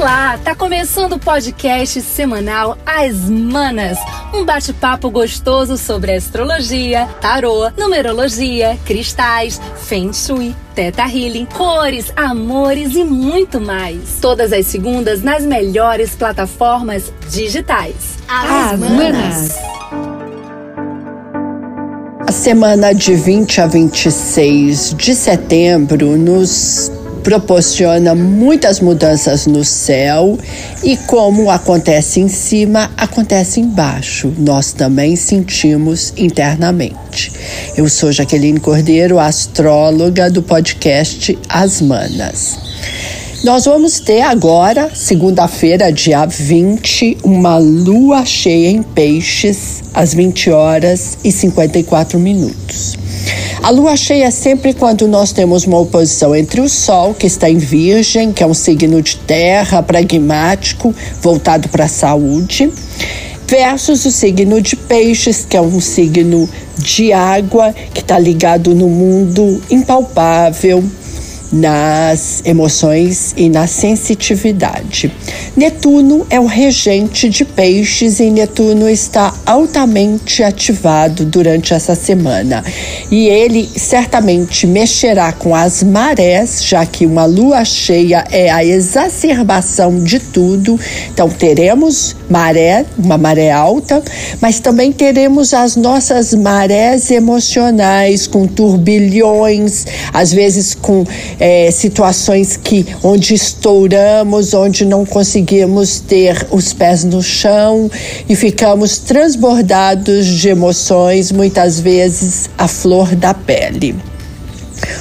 Olá, tá começando o podcast semanal As Manas, um bate-papo gostoso sobre astrologia, tarô, numerologia, cristais, feng shui, teta healing, cores, amores e muito mais. Todas as segundas nas melhores plataformas digitais. As, As Manas. A semana de 20 a 26 de setembro nos proporciona muitas mudanças no céu e como acontece em cima, acontece embaixo. Nós também sentimos internamente. Eu sou Jaqueline Cordeiro, astróloga do podcast As Manas. Nós vamos ter agora, segunda-feira, dia 20, uma lua cheia em peixes, às 20 horas e 54 minutos. A lua cheia é sempre quando nós temos uma oposição entre o Sol, que está em Virgem, que é um signo de terra, pragmático, voltado para a saúde, versus o signo de Peixes, que é um signo de água, que está ligado no mundo impalpável, nas emoções e na sensitividade. Netuno é o regente de peixes e Netuno está altamente ativado durante essa semana. E ele certamente mexerá com as marés, já que uma lua cheia é a exacerbação de tudo. Então teremos maré, uma maré alta, mas também teremos as nossas marés emocionais com turbilhões, às vezes com é, situações que onde estouramos, onde não conseguimos ter os pés no chão e ficamos transbordados de emoções, muitas vezes a flor da pele.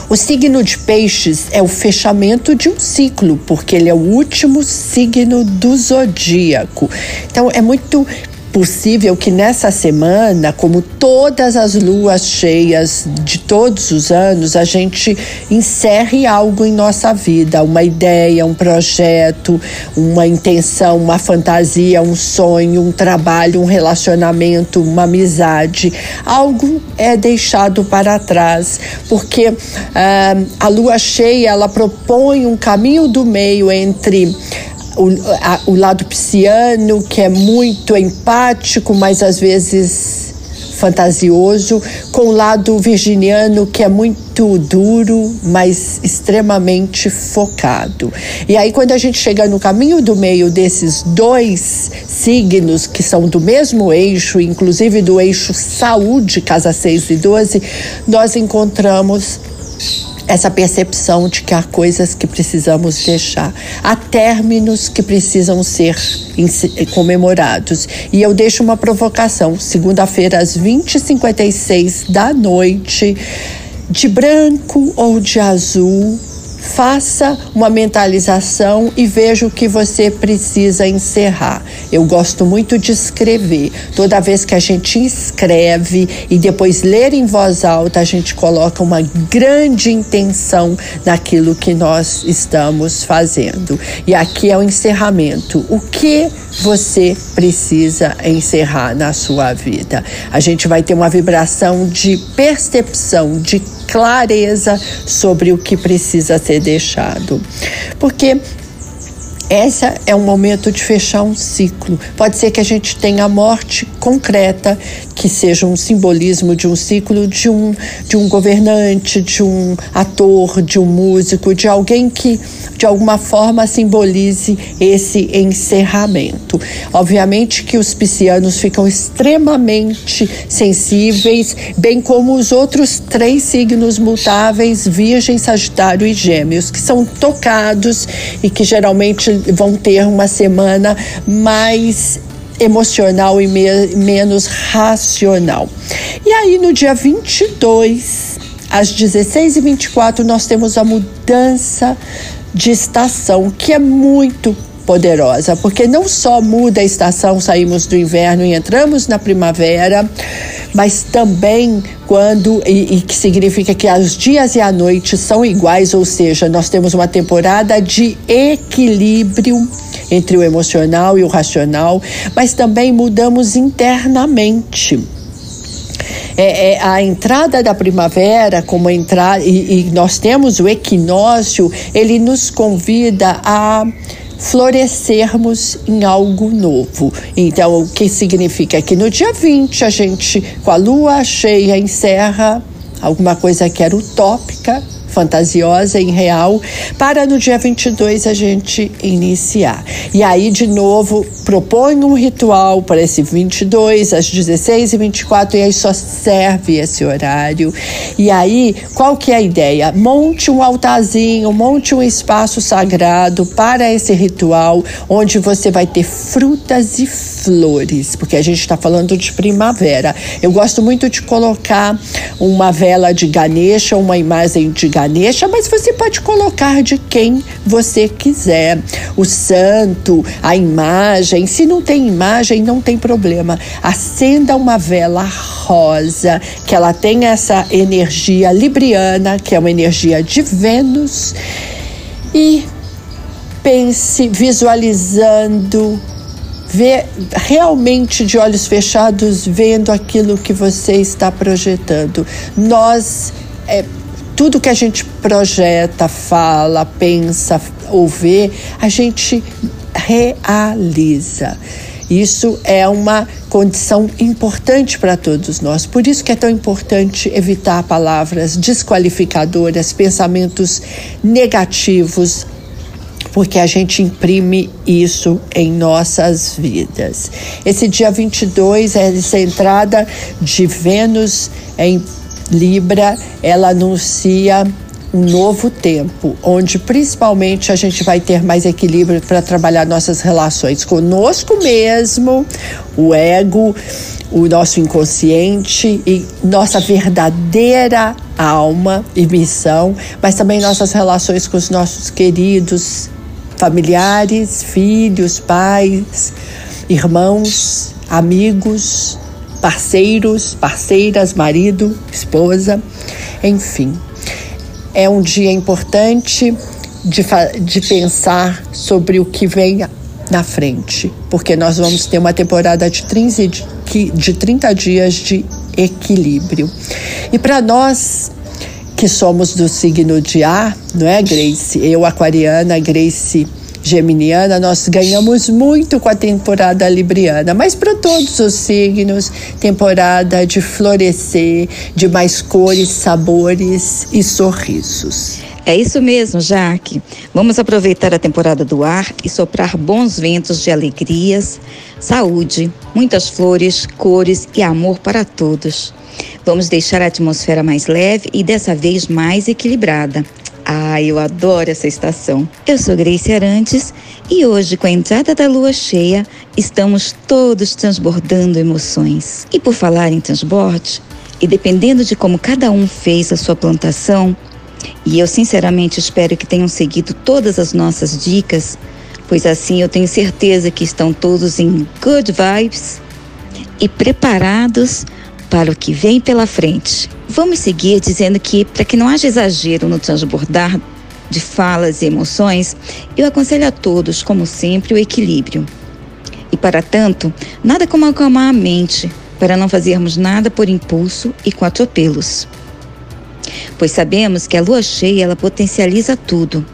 O signo de Peixes é o fechamento de um ciclo, porque ele é o último signo do zodíaco. Então é muito possível que nessa semana, como todas as luas cheias de todos os anos, a gente encerre algo em nossa vida, uma ideia, um projeto, uma intenção, uma fantasia, um sonho, um trabalho, um relacionamento, uma amizade. Algo é deixado para trás, porque ah, a lua cheia ela propõe um caminho do meio entre o, a, o lado pisciano, que é muito empático, mas às vezes fantasioso, com o lado virginiano, que é muito duro, mas extremamente focado. E aí, quando a gente chega no caminho do meio desses dois signos, que são do mesmo eixo, inclusive do eixo saúde, casa 6 e 12, nós encontramos essa percepção de que há coisas que precisamos deixar, há términos que precisam ser comemorados. E eu deixo uma provocação, segunda-feira às 20h56 da noite, de branco ou de azul, faça uma mentalização e veja o que você precisa encerrar. Eu gosto muito de escrever. Toda vez que a gente escreve e depois ler em voz alta, a gente coloca uma grande intenção naquilo que nós estamos fazendo. E aqui é o encerramento. O que você precisa encerrar na sua vida? A gente vai ter uma vibração de percepção, de clareza sobre o que precisa ser deixado. Porque esse é um momento de fechar um ciclo. Pode ser que a gente tenha a morte concreta, que seja um simbolismo de um ciclo de um, de um governante, de um ator, de um músico, de alguém que de alguma forma simbolize esse encerramento. Obviamente que os piscianos ficam extremamente sensíveis, bem como os outros três signos mutáveis, Virgem, Sagitário e Gêmeos, que são tocados e que geralmente vão ter uma semana mais emocional e me menos racional. E aí no dia 22, às 16h24, nós temos a mudança de estação, que é muito poderosa, porque não só muda a estação, saímos do inverno e entramos na primavera, mas também quando e, e, que significa que os dias e a noite são iguais, ou seja, nós temos uma temporada de equilíbrio entre o emocional e o racional, mas também mudamos internamente. É, é, a entrada da primavera, como entrar e, e nós temos o equinócio, ele nos convida a florescermos em algo novo. Então, o que significa que no dia 20 a gente, com a lua cheia, encerra alguma coisa que era utópica fantasiosa e real, para no dia 22 a gente iniciar. E aí, de novo, propõe um ritual para esse 22, às 16 e 24, e aí só serve esse horário. E aí, qual que é a ideia? Monte um altarzinho, monte um espaço sagrado para esse ritual, onde você vai ter frutas e flores, porque a gente está falando de primavera. Eu gosto muito de colocar uma vela de Ganesha, uma imagem de mas você pode colocar de quem você quiser. O santo, a imagem. Se não tem imagem, não tem problema. Acenda uma vela rosa, que ela tem essa energia libriana, que é uma energia de Vênus. E pense visualizando ver realmente de olhos fechados, vendo aquilo que você está projetando. Nós, é, tudo que a gente projeta, fala, pensa ou vê, a gente realiza. Isso é uma condição importante para todos nós. Por isso que é tão importante evitar palavras desqualificadoras, pensamentos negativos, porque a gente imprime isso em nossas vidas. Esse dia 22 é essa entrada de Vênus em Libra, ela anuncia um novo tempo, onde principalmente a gente vai ter mais equilíbrio para trabalhar nossas relações conosco mesmo, o ego, o nosso inconsciente e nossa verdadeira alma e missão, mas também nossas relações com os nossos queridos familiares, filhos, pais, irmãos, amigos, parceiros, parceiras, marido, esposa, enfim. É um dia importante de, de pensar sobre o que vem na frente, porque nós vamos ter uma temporada de 30, de 30 dias de equilíbrio. E para nós que somos do signo de ar, não é, Grace? Eu, aquariana, Grace geminiana, nós ganhamos muito com a temporada libriana, mas para todos os signos, temporada de florescer, de mais cores, sabores e sorrisos. É isso mesmo, Jaque. Vamos aproveitar a temporada do ar e soprar bons ventos de alegrias, saúde, muitas flores, cores e amor para todos. Vamos deixar a atmosfera mais leve e dessa vez mais equilibrada. Ah, eu adoro essa estação. Eu sou Grace Arantes e hoje, com a entrada da lua cheia, estamos todos transbordando emoções. E por falar em transborde, e dependendo de como cada um fez a sua plantação, e eu sinceramente espero que tenham seguido todas as nossas dicas, pois assim eu tenho certeza que estão todos em good vibes e preparados para o que vem pela frente. Vamos seguir dizendo que, para que não haja exagero no transbordar de falas e emoções, eu aconselho a todos, como sempre, o equilíbrio. E para tanto, nada como acalmar a mente, para não fazermos nada por impulso e com atropelos. Pois sabemos que a lua cheia ela potencializa tudo.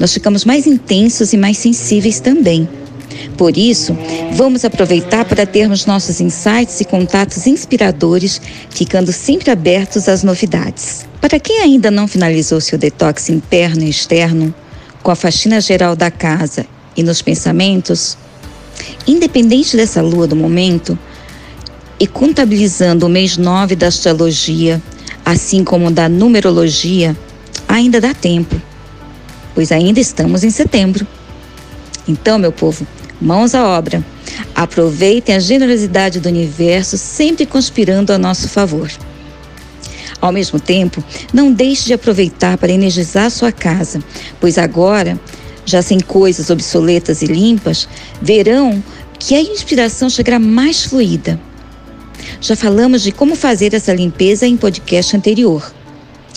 Nós ficamos mais intensos e mais sensíveis também. Por isso, vamos aproveitar para termos nossos insights e contatos inspiradores, ficando sempre abertos às novidades. Para quem ainda não finalizou seu detox interno e externo, com a faxina geral da casa e nos pensamentos, independente dessa lua do momento, e contabilizando o mês 9 da astrologia, assim como da numerologia, ainda dá tempo, pois ainda estamos em setembro. Então, meu povo, Mãos à obra. Aproveitem a generosidade do universo, sempre conspirando a nosso favor. Ao mesmo tempo, não deixe de aproveitar para energizar sua casa, pois agora, já sem coisas obsoletas e limpas, verão que a inspiração chegará mais fluida. Já falamos de como fazer essa limpeza em podcast anterior.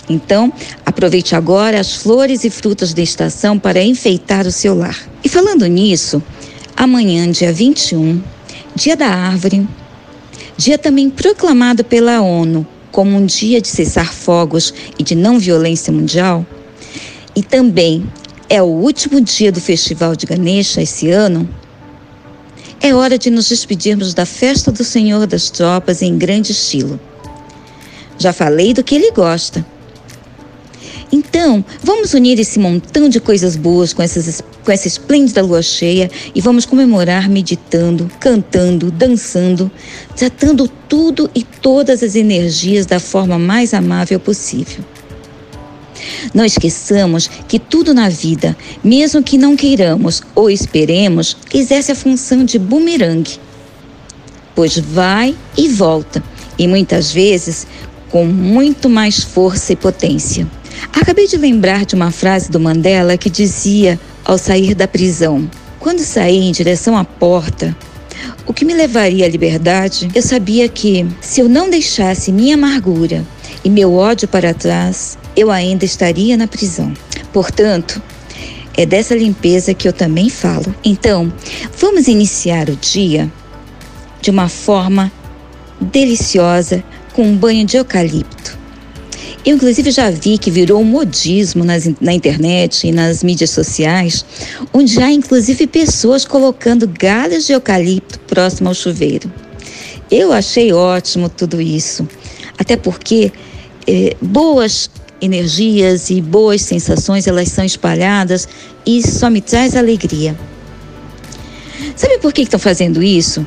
Então, aproveite agora as flores e frutas da estação para enfeitar o seu lar. E falando nisso, amanhã, dia 21, Dia da Árvore, dia também proclamado pela ONU como um dia de cessar fogos e de não violência mundial, e também é o último dia do Festival de Ganesha esse ano, é hora de nos despedirmos da festa do Senhor das Tropas em grande estilo. Já falei do que ele gosta. Então, vamos unir esse montão de coisas boas com, essas, com essa esplêndida lua cheia e vamos comemorar meditando, cantando, dançando, tratando tudo e todas as energias da forma mais amável possível. Não esqueçamos que tudo na vida, mesmo que não queiramos ou esperemos, exerce a função de bumerangue, pois vai e volta, e muitas vezes com muito mais força e potência. Acabei de lembrar de uma frase do Mandela que dizia, ao sair da prisão: Quando saí em direção à porta, o que me levaria à liberdade, eu sabia que, se eu não deixasse minha amargura e meu ódio para trás, eu ainda estaria na prisão. Portanto, é dessa limpeza que eu também falo. Então, vamos iniciar o dia de uma forma deliciosa com um banho de eucalipto. Eu, inclusive, já vi que virou um modismo nas, na internet e nas mídias sociais, onde há, inclusive, pessoas colocando galhos de eucalipto próximo ao chuveiro. Eu achei ótimo tudo isso, até porque eh, boas energias e boas sensações, elas são espalhadas e só me traz alegria. Sabe por que estão fazendo isso?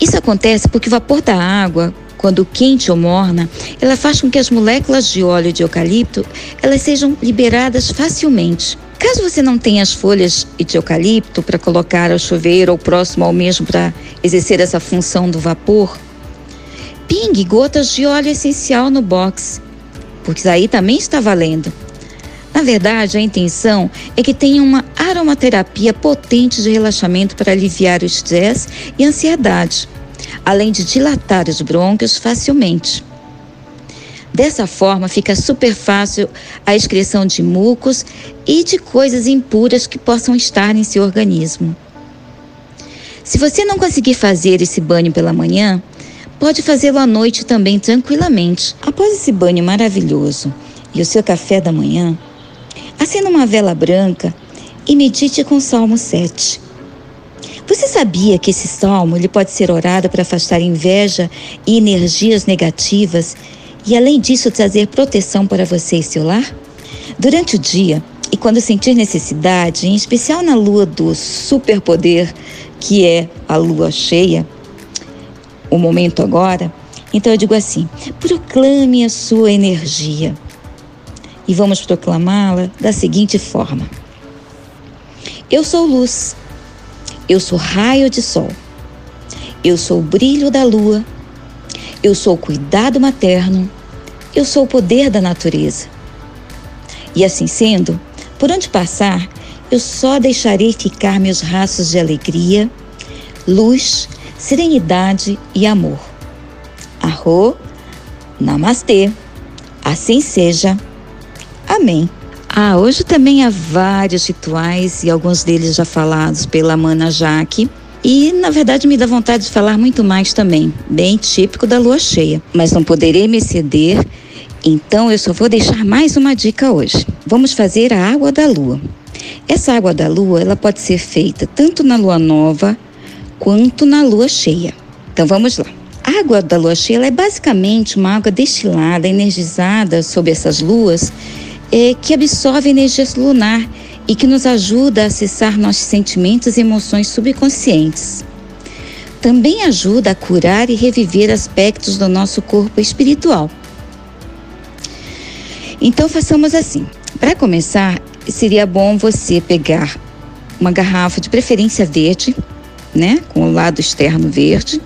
Isso acontece porque o vapor da água, quando quente ou morna, ela faz com que as moléculas de óleo de eucalipto elas sejam liberadas facilmente. Caso você não tenha as folhas de eucalipto para colocar ao chuveiro ou próximo ao mesmo para exercer essa função do vapor, pingue gotas de óleo essencial no box porque aí também está valendo. Na verdade, a intenção é que tenha uma aromaterapia potente de relaxamento para aliviar o estresse e ansiedade, além de dilatar os brônquios facilmente. Dessa forma, fica super fácil a excreção de mucos e de coisas impuras que possam estar em seu organismo. Se você não conseguir fazer esse banho pela manhã, Pode fazê-lo à noite também tranquilamente. Após esse banho maravilhoso e o seu café da manhã, acenda uma vela branca e medite com o Salmo 7. Você sabia que esse salmo ele pode ser orado para afastar inveja e energias negativas e, além disso, trazer proteção para você e seu lar? Durante o dia, e quando sentir necessidade, em especial na lua do superpoder, que é a lua cheia, o momento agora, então eu digo assim: proclame a sua energia. E vamos proclamá-la da seguinte forma: Eu sou luz, eu sou raio de sol, eu sou o brilho da lua, eu sou o cuidado materno, eu sou o poder da natureza. E assim sendo, por onde passar, eu só deixarei ficar meus rastros de alegria, luz serenidade e amor. Arro, namastê. Assim seja. Amém. Ah, hoje também há vários rituais e alguns deles já falados pela Mana Jaque. E, na verdade, me dá vontade de falar muito mais também, bem típico da lua cheia. Mas não poderei me exceder, então eu só vou deixar mais uma dica hoje. Vamos fazer a água da lua. Essa água da lua, ela pode ser feita tanto na lua nova quanto na lua cheia. Então vamos lá. A água da lua cheia é basicamente uma água destilada, energizada sob essas luas, é, que absorve energia lunar e que nos ajuda a acessar nossos sentimentos e emoções subconscientes. Também ajuda a curar e reviver aspectos do nosso corpo espiritual. Então façamos assim. Para começar, seria bom você pegar uma garrafa de preferência verde, né, com o lado externo verde,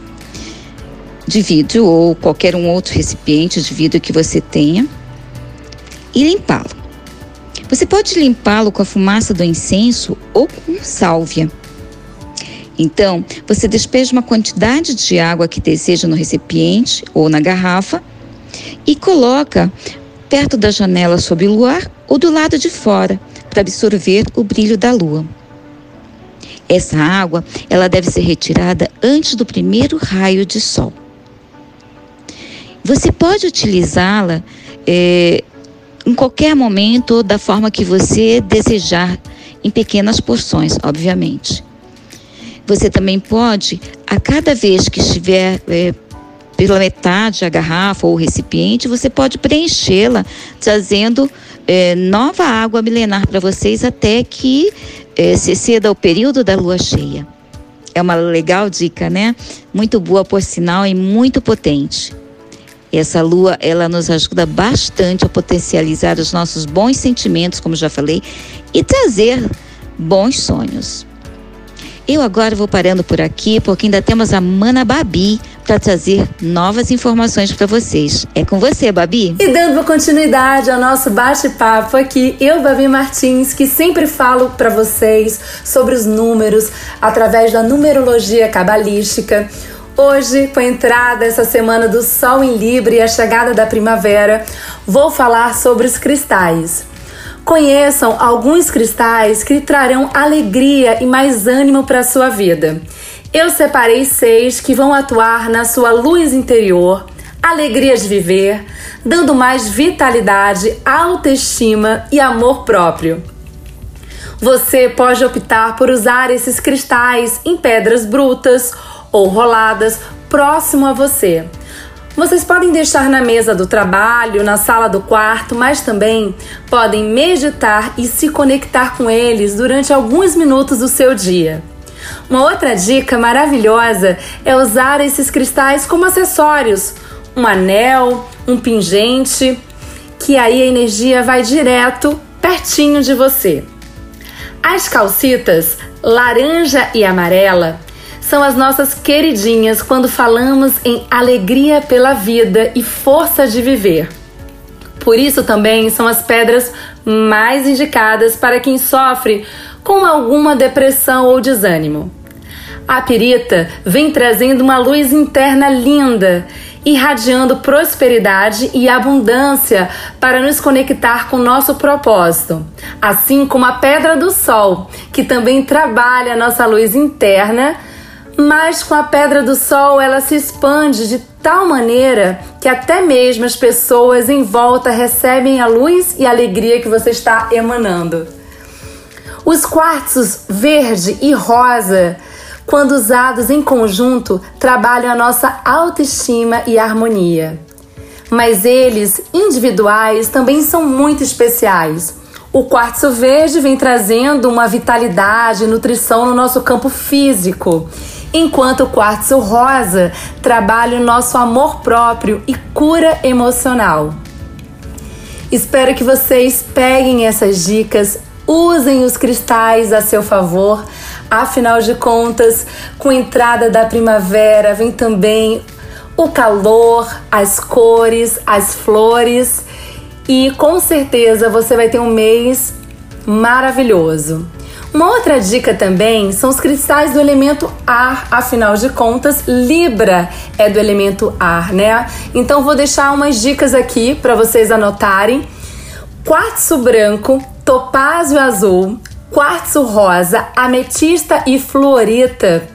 de vidro ou qualquer um outro recipiente de vidro que você tenha e limpá-lo. Você pode limpá-lo com a fumaça do incenso ou com sálvia. Então, você despeja uma quantidade de água que deseja no recipiente ou na garrafa e coloca perto da janela sob o luar ou do lado de fora para absorver o brilho da lua. Essa água, ela deve ser retirada antes do primeiro raio de sol. Você pode utilizá-la é, em qualquer momento, da forma que você desejar, em pequenas porções, obviamente. Você também pode, a cada vez que estiver é, pela metade a garrafa ou o recipiente, você pode preenchê-la, trazendo é, nova água milenar para vocês até que é, se ceda o período da lua cheia. É uma legal dica, né? Muito boa, por sinal, e muito potente. Essa lua, ela nos ajuda bastante a potencializar os nossos bons sentimentos, como já falei, e trazer bons sonhos. Eu agora vou parando por aqui, porque ainda temos a Mana Babi para trazer novas informações para vocês. É com você, Babi. E dando continuidade ao nosso bate-papo aqui, eu, Babi Martins, que sempre falo para vocês sobre os números através da numerologia cabalística. Hoje, com a entrada essa semana do Sol em Libra e a chegada da primavera, vou falar sobre os cristais. Conheçam alguns cristais que trarão alegria e mais ânimo para a sua vida. Eu separei seis que vão atuar na sua luz interior, alegria de viver, dando mais vitalidade, autoestima e amor próprio. Você pode optar por usar esses cristais em pedras brutas ou roladas próximo a você. Vocês podem deixar na mesa do trabalho, na sala do quarto, mas também podem meditar e se conectar com eles durante alguns minutos do seu dia. Uma outra dica maravilhosa é usar esses cristais como acessórios, um anel, um pingente, que aí a energia vai direto pertinho de você. As calcitas laranja e amarela são as nossas queridinhas quando falamos em alegria pela vida e força de viver. Por isso também são as pedras mais indicadas para quem sofre com alguma depressão ou desânimo. A pirita vem trazendo uma luz interna linda, irradiando prosperidade e abundância para nos conectar com nosso propósito, assim como a pedra do sol, que também trabalha a nossa luz interna mas com a pedra do sol ela se expande de tal maneira que até mesmo as pessoas em volta recebem a luz e a alegria que você está emanando. Os quartzos verde e rosa, quando usados em conjunto, trabalham a nossa autoestima e harmonia. Mas eles, individuais, também são muito especiais. O quartzo verde vem trazendo uma vitalidade e nutrição no nosso campo físico enquanto o quartzo rosa trabalha o nosso amor próprio e cura emocional. Espero que vocês peguem essas dicas, usem os cristais a seu favor. Afinal de contas, com a entrada da primavera vem também o calor, as cores, as flores e com certeza você vai ter um mês maravilhoso. Uma outra dica também são os cristais do elemento ar, afinal de contas, Libra é do elemento ar, né? Então vou deixar umas dicas aqui para vocês anotarem. Quartzo branco, topázio azul, quartzo rosa, ametista e fluorita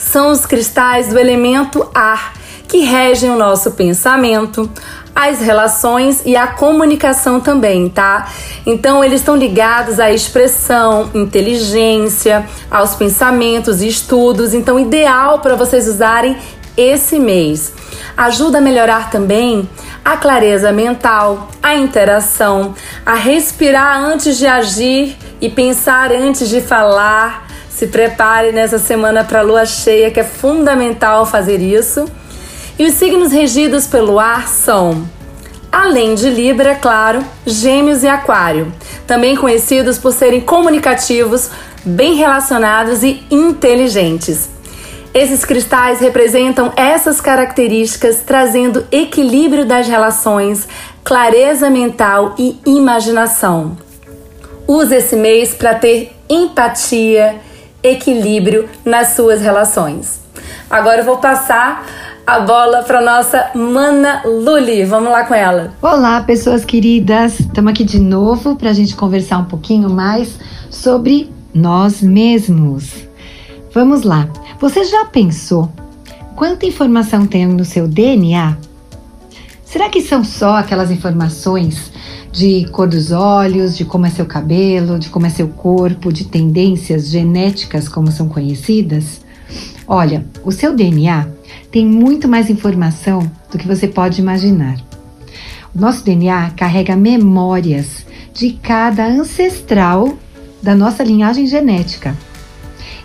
são os cristais do elemento ar que regem o nosso pensamento, as relações e a comunicação também, tá? Então eles estão ligados à expressão, inteligência, aos pensamentos e estudos, então ideal para vocês usarem esse mês. Ajuda a melhorar também a clareza mental, a interação, a respirar antes de agir e pensar antes de falar. Se prepare nessa semana para a lua cheia, que é fundamental fazer isso. E os signos regidos pelo ar são, além de Libra, claro, Gêmeos e Aquário, também conhecidos por serem comunicativos, bem relacionados e inteligentes. Esses cristais representam essas características, trazendo equilíbrio das relações, clareza mental e imaginação. Use esse mês para ter empatia, equilíbrio nas suas relações. Agora eu vou passar a bola para nossa Mana Luli. Vamos lá com ela. Olá, pessoas queridas. Estamos aqui de novo para a gente conversar um pouquinho mais sobre nós mesmos. Vamos lá. Você já pensou quanta informação tem no seu DNA? Será que são só aquelas informações de cor dos olhos, de como é seu cabelo, de como é seu corpo, de tendências genéticas como são conhecidas? Olha, o seu DNA tem muito mais informação do que você pode imaginar. O nosso DNA carrega memórias de cada ancestral da nossa linhagem genética.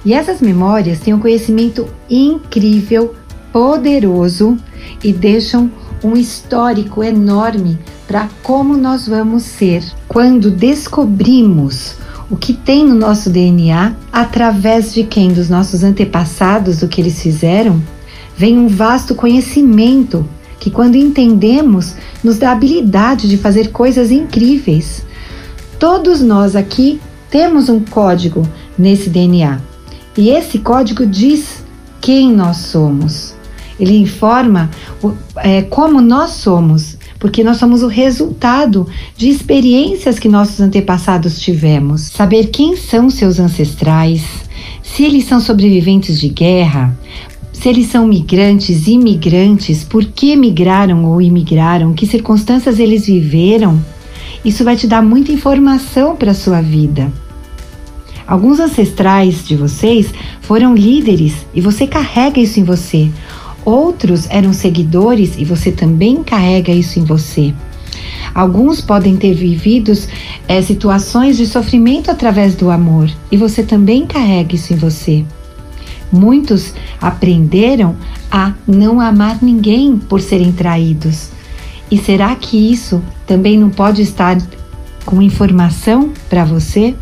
E essas memórias têm um conhecimento incrível, poderoso e deixam um histórico enorme para como nós vamos ser quando descobrimos o que tem no nosso DNA através de quem dos nossos antepassados, o que eles fizeram, vem um vasto conhecimento que quando entendemos nos dá a habilidade de fazer coisas incríveis. Todos nós aqui temos um código nesse DNA. E esse código diz quem nós somos. Ele informa é, como nós somos, porque nós somos o resultado de experiências que nossos antepassados tivemos. Saber quem são seus ancestrais, se eles são sobreviventes de guerra, se eles são migrantes, imigrantes, por que migraram ou imigraram, que circunstâncias eles viveram, isso vai te dar muita informação para a sua vida. Alguns ancestrais de vocês foram líderes e você carrega isso em você. Outros eram seguidores e você também carrega isso em você. Alguns podem ter vivido é, situações de sofrimento através do amor e você também carrega isso em você. Muitos aprenderam a não amar ninguém por serem traídos. E será que isso também não pode estar com informação para você?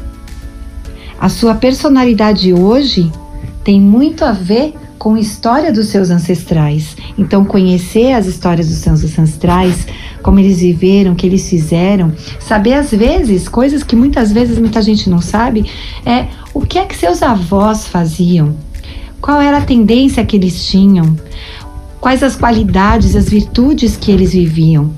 A sua personalidade hoje tem muito a ver com a história dos seus ancestrais. Então, conhecer as histórias dos seus ancestrais, como eles viveram, o que eles fizeram, saber às vezes coisas que muitas vezes muita gente não sabe, é o que é que seus avós faziam, qual era a tendência que eles tinham, quais as qualidades, as virtudes que eles viviam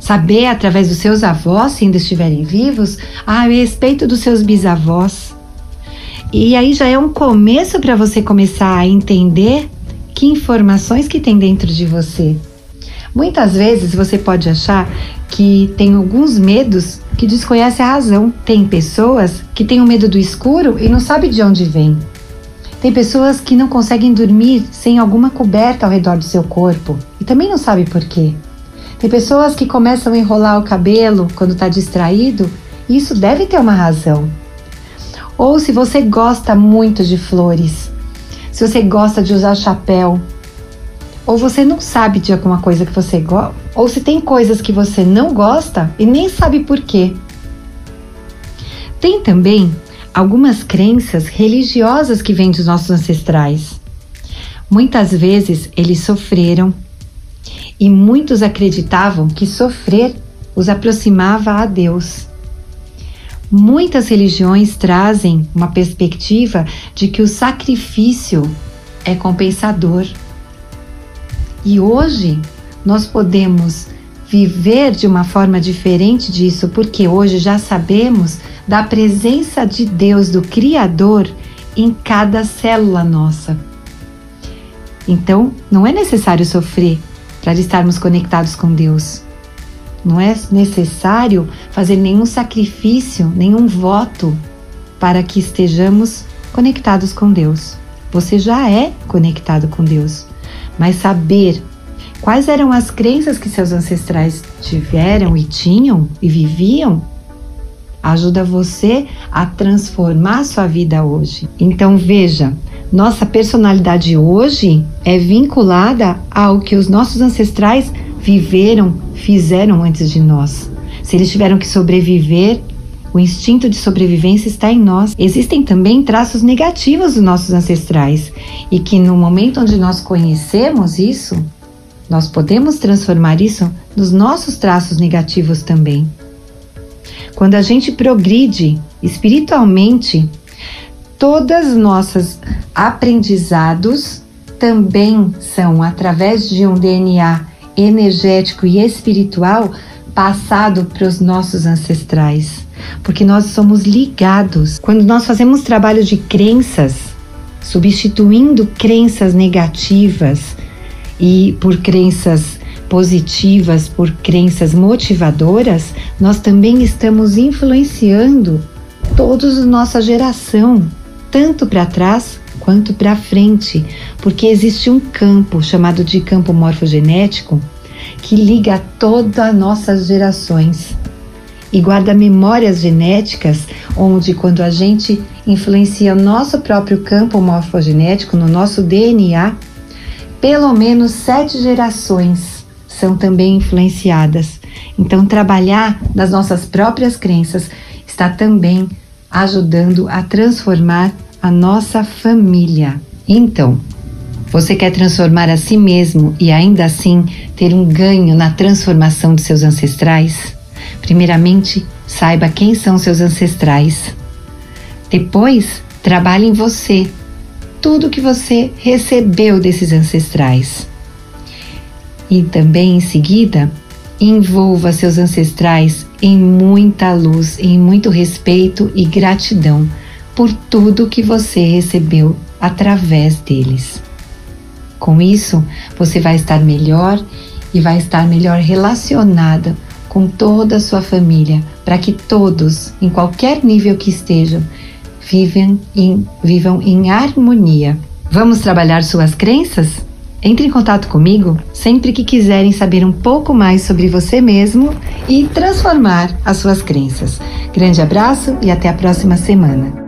saber através dos seus avós, se ainda estiverem vivos, a respeito dos seus bisavós. E aí já é um começo para você começar a entender que informações que tem dentro de você. Muitas vezes você pode achar que tem alguns medos que desconhece a razão. Tem pessoas que têm o medo do escuro e não sabe de onde vem. Tem pessoas que não conseguem dormir sem alguma coberta ao redor do seu corpo e também não sabe por quê. Tem pessoas que começam a enrolar o cabelo quando está distraído, e isso deve ter uma razão. Ou se você gosta muito de flores, se você gosta de usar chapéu, ou você não sabe de alguma coisa que você gosta, ou se tem coisas que você não gosta e nem sabe por quê. Tem também algumas crenças religiosas que vêm dos nossos ancestrais. Muitas vezes eles sofreram e muitos acreditavam que sofrer os aproximava a Deus. Muitas religiões trazem uma perspectiva de que o sacrifício é compensador. E hoje nós podemos viver de uma forma diferente disso, porque hoje já sabemos da presença de Deus, do Criador, em cada célula nossa. Então, não é necessário sofrer para estarmos conectados com Deus. Não é necessário fazer nenhum sacrifício, nenhum voto para que estejamos conectados com Deus. Você já é conectado com Deus, mas saber quais eram as crenças que seus ancestrais tiveram e tinham e viviam ajuda você a transformar sua vida hoje. Então veja, nossa personalidade hoje é vinculada ao que os nossos ancestrais viveram, fizeram antes de nós. Se eles tiveram que sobreviver, o instinto de sobrevivência está em nós. Existem também traços negativos dos nossos ancestrais e que no momento onde nós conhecemos isso, nós podemos transformar isso nos nossos traços negativos também. Quando a gente progride espiritualmente, todas nossas aprendizados também são através de um DNA energético e espiritual passado para os nossos ancestrais, porque nós somos ligados. Quando nós fazemos trabalho de crenças, substituindo crenças negativas e por crenças positivas, por crenças motivadoras, nós também estamos influenciando todos a nossa geração, tanto para trás quanto para frente, porque existe um campo chamado de campo morfogenético que liga todas as nossas gerações e guarda memórias genéticas, onde quando a gente influencia nosso próprio campo morfogenético, no nosso DNA, pelo menos sete gerações são também influenciadas. Então, trabalhar nas nossas próprias crenças está também ajudando a transformar a nossa família. Então, você quer transformar a si mesmo e ainda assim ter um ganho na transformação de seus ancestrais? Primeiramente, saiba quem são seus ancestrais. Depois, trabalhe em você tudo que você recebeu desses ancestrais. E também em seguida, envolva seus ancestrais em muita luz, em muito respeito e gratidão por tudo que você recebeu através deles. Com isso, você vai estar melhor e vai estar melhor relacionada com toda a sua família, para que todos, em qualquer nível que estejam, vivam em, vivam em harmonia. Vamos trabalhar suas crenças? Entre em contato comigo sempre que quiserem saber um pouco mais sobre você mesmo e transformar as suas crenças. Grande abraço e até a próxima semana.